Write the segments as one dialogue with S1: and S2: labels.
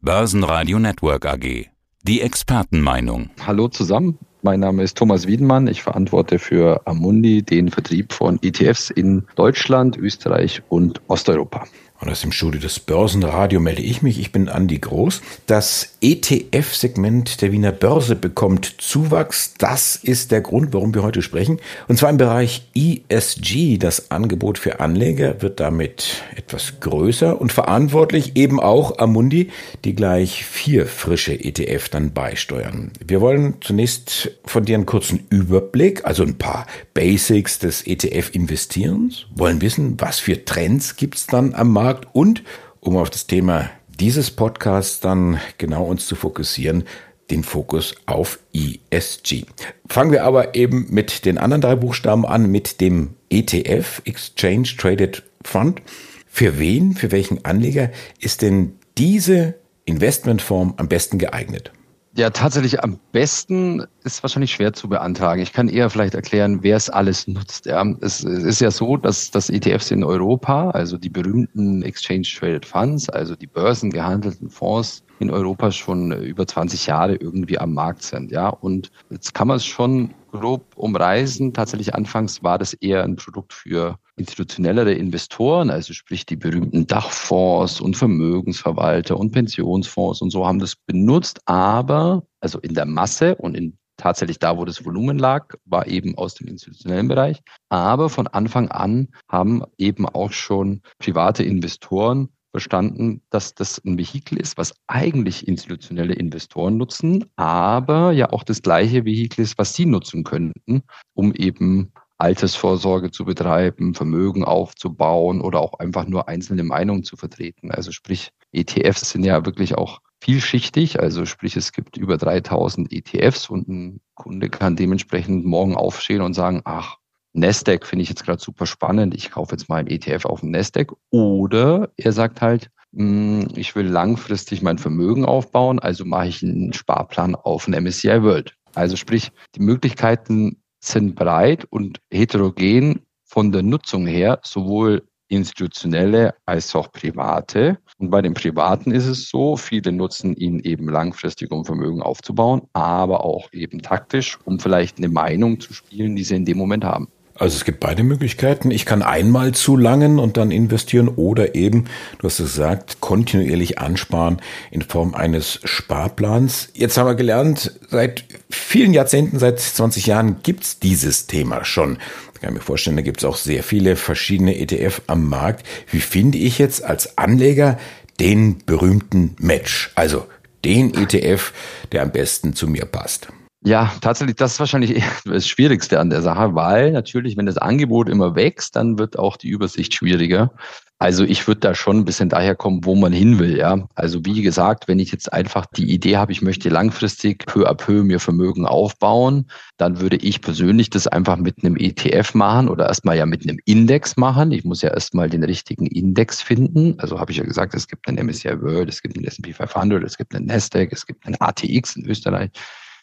S1: Börsenradio Network AG. Die Expertenmeinung.
S2: Hallo zusammen. Mein Name ist Thomas Wiedenmann. Ich verantworte für Amundi den Vertrieb von ETFs in Deutschland, Österreich und Osteuropa.
S3: Und aus dem Studio des Börsenradio melde ich mich. Ich bin Andi Groß. Das ETF-Segment der Wiener Börse bekommt Zuwachs. Das ist der Grund, warum wir heute sprechen. Und zwar im Bereich ESG. Das Angebot für Anleger wird damit etwas größer und verantwortlich eben auch Amundi, die gleich vier frische ETF dann beisteuern. Wir wollen zunächst von dir einen kurzen Überblick, also ein paar Basics des ETF-Investierens, wollen wissen, was für Trends gibt's dann am Markt Markt und um auf das Thema dieses Podcasts dann genau uns zu fokussieren, den Fokus auf ESG. Fangen wir aber eben mit den anderen drei Buchstaben an, mit dem ETF, Exchange Traded Fund. Für wen, für welchen Anleger ist denn diese Investmentform am besten geeignet?
S2: Ja, tatsächlich am besten ist wahrscheinlich schwer zu beantragen. Ich kann eher vielleicht erklären, wer es alles nutzt. Ja, es, es ist ja so, dass, dass ETFs in Europa, also die berühmten Exchange Traded Funds, also die börsengehandelten Fonds in Europa schon über 20 Jahre irgendwie am Markt sind. Ja, und jetzt kann man es schon grob umreißen. Tatsächlich anfangs war das eher ein Produkt für institutionellere Investoren, also sprich die berühmten Dachfonds und Vermögensverwalter und Pensionsfonds und so haben das benutzt, aber also in der Masse und in tatsächlich da, wo das Volumen lag, war eben aus dem institutionellen Bereich. Aber von Anfang an haben eben auch schon private Investoren verstanden, dass das ein Vehikel ist, was eigentlich institutionelle Investoren nutzen, aber ja auch das gleiche Vehikel ist, was sie nutzen könnten, um eben Altersvorsorge zu betreiben, Vermögen aufzubauen oder auch einfach nur einzelne Meinungen zu vertreten. Also sprich, ETFs sind ja wirklich auch vielschichtig. Also sprich, es gibt über 3000 ETFs und ein Kunde kann dementsprechend morgen aufstehen und sagen, ach, Nasdaq finde ich jetzt gerade super spannend. Ich kaufe jetzt mal ein ETF auf dem Nasdaq. Oder er sagt halt, hm, ich will langfristig mein Vermögen aufbauen, also mache ich einen Sparplan auf ein MSCI World. Also sprich, die Möglichkeiten sind breit und heterogen von der Nutzung her, sowohl institutionelle als auch private. Und bei den Privaten ist es so, viele nutzen ihn eben langfristig, um Vermögen aufzubauen, aber auch eben taktisch, um vielleicht eine Meinung zu spielen, die sie in dem Moment haben.
S3: Also es gibt beide Möglichkeiten. Ich kann einmal zu langen und dann investieren oder eben, du hast es gesagt, kontinuierlich ansparen in Form eines Sparplans. Jetzt haben wir gelernt, seit vielen Jahrzehnten, seit 20 Jahren gibt's dieses Thema schon. Ich kann mir vorstellen, da gibt's auch sehr viele verschiedene ETF am Markt. Wie finde ich jetzt als Anleger den berühmten Match? Also den ETF, der am besten zu mir passt.
S2: Ja, tatsächlich, das ist wahrscheinlich das Schwierigste an der Sache, weil natürlich, wenn das Angebot immer wächst, dann wird auch die Übersicht schwieriger. Also ich würde da schon ein bisschen daher kommen, wo man hin will, ja. Also wie gesagt, wenn ich jetzt einfach die Idee habe, ich möchte langfristig peu à peu mir Vermögen aufbauen, dann würde ich persönlich das einfach mit einem ETF machen oder erstmal ja mit einem Index machen. Ich muss ja erstmal den richtigen Index finden. Also habe ich ja gesagt, es gibt einen MSCI World, es gibt einen S&P 500, es gibt einen Nasdaq, es gibt einen ATX in Österreich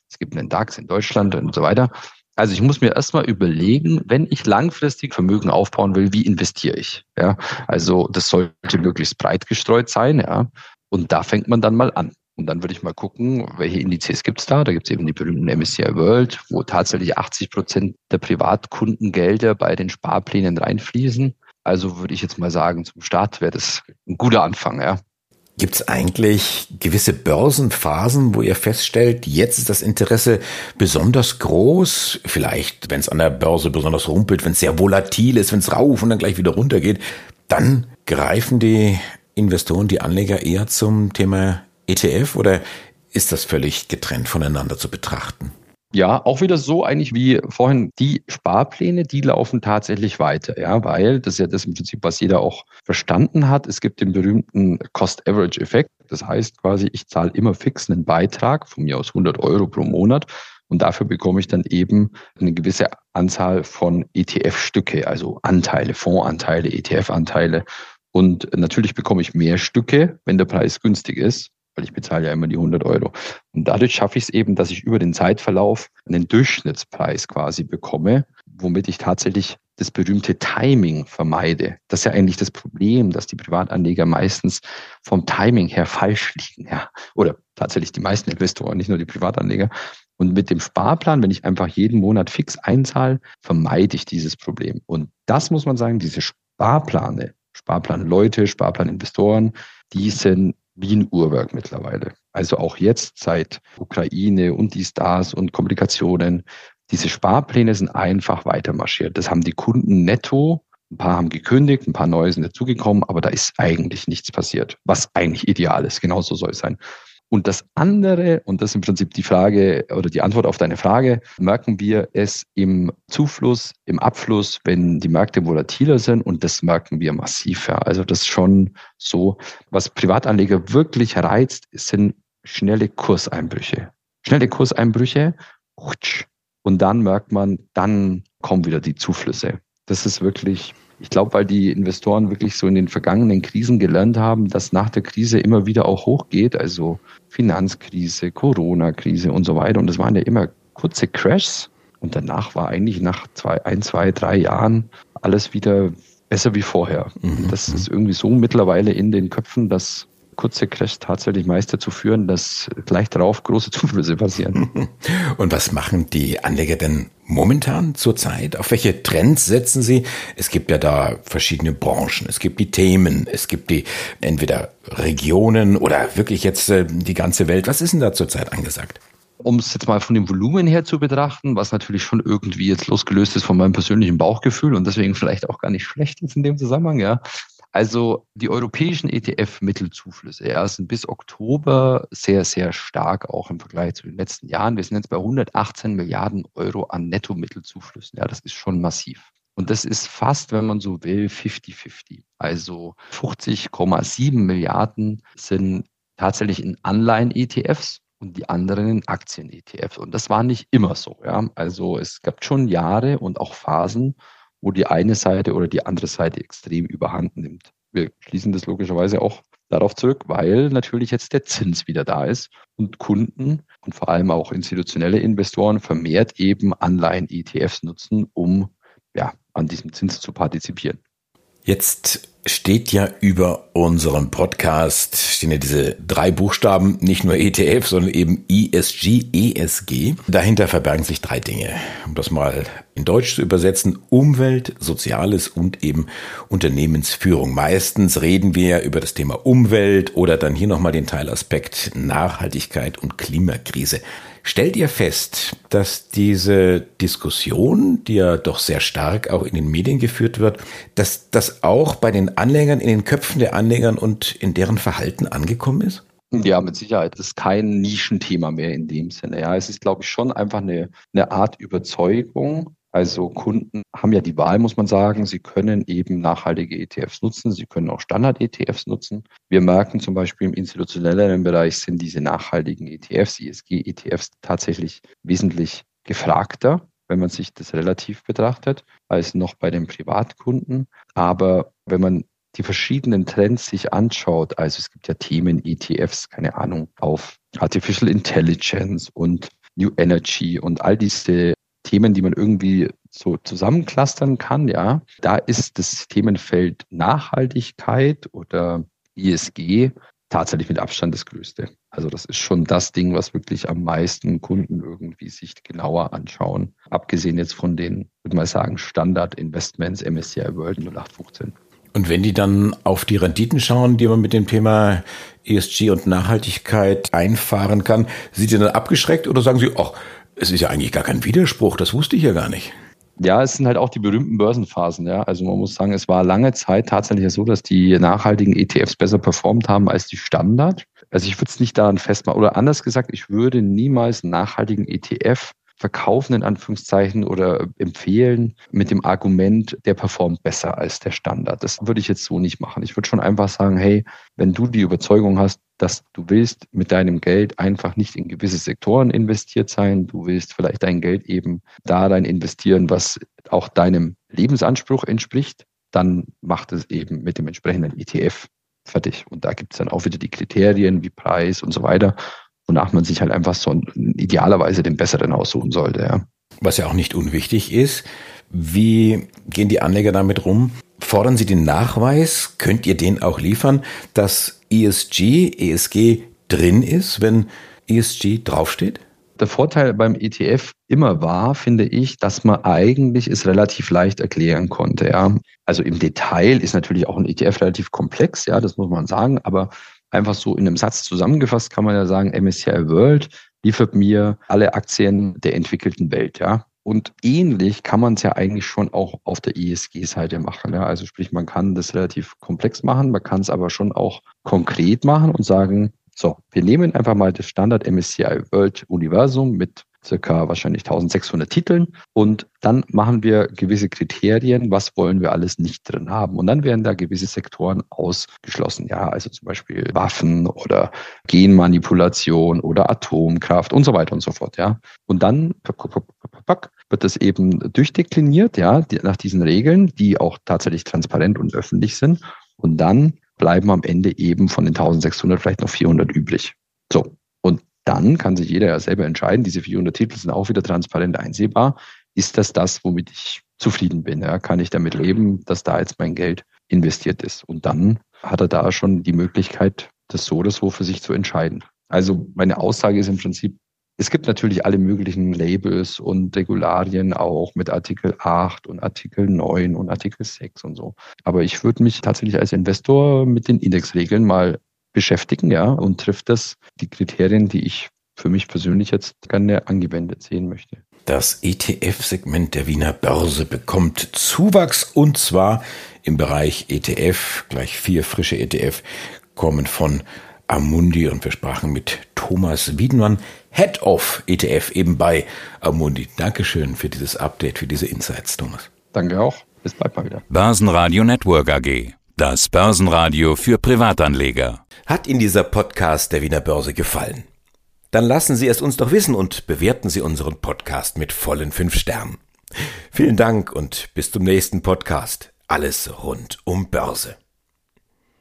S2: es gibt einen DAX in Deutschland und so weiter. Also ich muss mir erstmal überlegen, wenn ich langfristig Vermögen aufbauen will, wie investiere ich? Ja, also das sollte möglichst breit gestreut sein, ja. Und da fängt man dann mal an. Und dann würde ich mal gucken, welche Indizes gibt es da. Da gibt es eben die berühmten MSCI World, wo tatsächlich 80 Prozent der Privatkundengelder bei den Sparplänen reinfließen. Also würde ich jetzt mal sagen, zum Start wäre das ein guter Anfang, ja.
S3: Gibt es eigentlich gewisse Börsenphasen, wo ihr feststellt, jetzt ist das Interesse besonders groß? Vielleicht, wenn es an der Börse besonders rumpelt, wenn es sehr volatil ist, wenn es rauf und dann gleich wieder runter geht, dann greifen die Investoren, die Anleger eher zum Thema ETF oder ist das völlig getrennt voneinander zu betrachten?
S2: Ja, auch wieder so eigentlich wie vorhin. Die Sparpläne, die laufen tatsächlich weiter, ja, weil das ist ja das im Prinzip, was jeder auch verstanden hat. Es gibt den berühmten Cost-Average-Effekt. Das heißt quasi, ich zahle immer fix einen Beitrag, von mir aus 100 Euro pro Monat. Und dafür bekomme ich dann eben eine gewisse Anzahl von ETF-Stücke, also Anteile, Fondsanteile, ETF-Anteile. Und natürlich bekomme ich mehr Stücke, wenn der Preis günstig ist weil ich bezahle ja immer die 100 Euro. Und dadurch schaffe ich es eben, dass ich über den Zeitverlauf einen Durchschnittspreis quasi bekomme, womit ich tatsächlich das berühmte Timing vermeide. Das ist ja eigentlich das Problem, dass die Privatanleger meistens vom Timing her falsch liegen. Ja. Oder tatsächlich die meisten Investoren, nicht nur die Privatanleger. Und mit dem Sparplan, wenn ich einfach jeden Monat fix einzahle, vermeide ich dieses Problem. Und das muss man sagen, diese Sparplane, Sparplan-Leute, Sparplan-Investoren, die sind wie ein Uhrwerk mittlerweile. Also auch jetzt seit Ukraine und die Stars und Komplikationen diese Sparpläne sind einfach weiter marschiert. Das haben die Kunden netto. Ein paar haben gekündigt, ein paar neue sind dazugekommen, aber da ist eigentlich nichts passiert, was eigentlich ideal ist. Genauso soll es sein. Und das andere, und das ist im Prinzip die Frage oder die Antwort auf deine Frage, merken wir es im Zufluss, im Abfluss, wenn die Märkte volatiler sind und das merken wir massiv. Also das ist schon so, was Privatanleger wirklich reizt, sind schnelle Kurseinbrüche. Schnelle Kurseinbrüche, und dann merkt man, dann kommen wieder die Zuflüsse. Das ist wirklich, ich glaube, weil die Investoren wirklich so in den vergangenen Krisen gelernt haben, dass nach der Krise immer wieder auch hochgeht, also Finanzkrise, Corona-Krise und so weiter. Und das waren ja immer kurze Crashs. Und danach war eigentlich nach zwei, ein, zwei, drei Jahren alles wieder besser wie vorher. Mhm. Das ist irgendwie so mittlerweile in den Köpfen, dass kurze Crashs tatsächlich meist dazu führen, dass gleich darauf große Zuflüsse passieren.
S3: Und was machen die Anleger denn momentan zurzeit? Auf welche Trends setzen sie? Es gibt ja da verschiedene Branchen, es gibt die Themen, es gibt die entweder Regionen oder wirklich jetzt äh, die ganze Welt. Was ist denn da zurzeit angesagt?
S2: Um es jetzt mal von dem Volumen her zu betrachten, was natürlich schon irgendwie jetzt losgelöst ist von meinem persönlichen Bauchgefühl und deswegen vielleicht auch gar nicht schlecht ist in dem Zusammenhang, ja, also die europäischen ETF-Mittelzuflüsse ja, sind bis Oktober sehr, sehr stark, auch im Vergleich zu den letzten Jahren. Wir sind jetzt bei 118 Milliarden Euro an Netto-Mittelzuflüssen. Ja, das ist schon massiv. Und das ist fast, wenn man so will, 50-50. Also 50,7 Milliarden sind tatsächlich in Anleihen-ETFs und die anderen in Aktien-ETFs. Und das war nicht immer so. Ja. Also es gab schon Jahre und auch Phasen, wo die eine Seite oder die andere Seite extrem überhand nimmt. Wir schließen das logischerweise auch darauf zurück, weil natürlich jetzt der Zins wieder da ist und Kunden und vor allem auch institutionelle Investoren vermehrt eben Anleihen-ETFs nutzen, um ja, an diesem Zins zu partizipieren.
S3: Jetzt steht ja über unserem Podcast, stehen ja diese drei Buchstaben, nicht nur ETF, sondern eben ESG, ESG. Dahinter verbergen sich drei Dinge. Um das mal in Deutsch zu übersetzen, Umwelt, Soziales und eben Unternehmensführung. Meistens reden wir über das Thema Umwelt oder dann hier nochmal den Teilaspekt Nachhaltigkeit und Klimakrise. Stellt ihr fest, dass diese Diskussion, die ja doch sehr stark auch in den Medien geführt wird, dass das auch bei den Anlegern, in den Köpfen der Anlegern und in deren Verhalten angekommen ist?
S2: Ja, mit Sicherheit. Das ist kein Nischenthema mehr in dem Sinne. Ja, es ist, glaube ich, schon einfach eine, eine Art Überzeugung, also Kunden haben ja die Wahl, muss man sagen. Sie können eben nachhaltige ETFs nutzen. Sie können auch Standard-ETFs nutzen. Wir merken zum Beispiel im institutionellen Bereich sind diese nachhaltigen ETFs, ESG-ETFs tatsächlich wesentlich gefragter, wenn man sich das relativ betrachtet, als noch bei den Privatkunden. Aber wenn man die verschiedenen Trends sich anschaut, also es gibt ja Themen, ETFs, keine Ahnung, auf Artificial Intelligence und New Energy und all diese Themen, die man irgendwie so zusammenclustern kann, ja, da ist das Themenfeld Nachhaltigkeit oder ISG tatsächlich mit Abstand das größte. Also das ist schon das Ding, was wirklich am meisten Kunden irgendwie sich genauer anschauen. Abgesehen jetzt von den, würde mal sagen, Standard-Investments MSCI World 0815.
S3: Und wenn die dann auf die Renditen schauen, die man mit dem Thema ESG und Nachhaltigkeit einfahren kann, sind sie dann abgeschreckt oder sagen sie, ach, es ist ja eigentlich gar kein Widerspruch, das wusste ich ja gar nicht.
S2: Ja, es sind halt auch die berühmten Börsenphasen. Ja, also man muss sagen, es war lange Zeit tatsächlich so, dass die nachhaltigen ETFs besser performt haben als die Standard. Also ich würde es nicht daran festmachen. Oder anders gesagt, ich würde niemals einen nachhaltigen ETF verkaufen, in Anführungszeichen, oder empfehlen mit dem Argument, der performt besser als der Standard. Das würde ich jetzt so nicht machen. Ich würde schon einfach sagen, hey, wenn du die Überzeugung hast, dass du willst mit deinem Geld einfach nicht in gewisse Sektoren investiert sein, du willst vielleicht dein Geld eben da rein investieren, was auch deinem Lebensanspruch entspricht, dann macht es eben mit dem entsprechenden ETF fertig. Und da gibt es dann auch wieder die Kriterien wie Preis und so weiter wonach man sich halt einfach so idealerweise den besseren aussuchen sollte. Ja.
S3: Was ja auch nicht unwichtig ist, Wie gehen die Anleger damit rum? Fordern Sie den Nachweis, könnt ihr den auch liefern, dass ESG, ESG drin ist, wenn ESG draufsteht?
S2: Der Vorteil beim ETF immer war, finde ich, dass man eigentlich es relativ leicht erklären konnte. Ja. Also im Detail ist natürlich auch ein ETF relativ komplex, ja, das muss man sagen, aber einfach so in einem Satz zusammengefasst kann man ja sagen, MSCI World liefert mir alle Aktien der entwickelten Welt, ja. Und ähnlich kann man es ja eigentlich schon auch auf der ESG-Seite machen. Ja. Also sprich, man kann das relativ komplex machen, man kann es aber schon auch konkret machen und sagen, so, wir nehmen einfach mal das Standard MSCI World Universum mit circa wahrscheinlich 1600 Titeln und dann machen wir gewisse Kriterien, was wollen wir alles nicht drin haben. Und dann werden da gewisse Sektoren ausgeschlossen. Ja, also zum Beispiel Waffen oder Genmanipulation oder Atomkraft und so weiter und so fort. Ja, und dann wird das eben durchdekliniert, ja, nach diesen Regeln, die auch tatsächlich transparent und öffentlich sind. Und dann bleiben am Ende eben von den 1600 vielleicht noch 400 übrig. So. Und dann kann sich jeder ja selber entscheiden, diese 400 Titel sind auch wieder transparent einsehbar. Ist das das, womit ich zufrieden bin? Ja? Kann ich damit leben, dass da jetzt mein Geld investiert ist? Und dann hat er da schon die Möglichkeit, das so oder so für sich zu entscheiden. Also meine Aussage ist im Prinzip, es gibt natürlich alle möglichen Labels und Regularien auch mit Artikel 8 und Artikel 9 und Artikel 6 und so. Aber ich würde mich tatsächlich als Investor mit den Indexregeln mal beschäftigen, ja, und trifft das die Kriterien, die ich für mich persönlich jetzt gerne angewendet sehen möchte.
S3: Das ETF-Segment der Wiener Börse bekommt Zuwachs und zwar im Bereich ETF. Gleich vier frische ETF kommen von Amundi und wir sprachen mit Thomas Wiedenmann, Head of ETF eben bei Amundi. Dankeschön für dieses Update, für diese Insights, Thomas.
S2: Danke auch. Bis bald mal wieder.
S1: Börsenradio Network AG. Das Börsenradio für Privatanleger.
S3: Hat Ihnen dieser Podcast der Wiener Börse gefallen? Dann lassen Sie es uns doch wissen und bewerten Sie unseren Podcast mit vollen fünf Sternen. Vielen Dank und bis zum nächsten Podcast. Alles rund um Börse.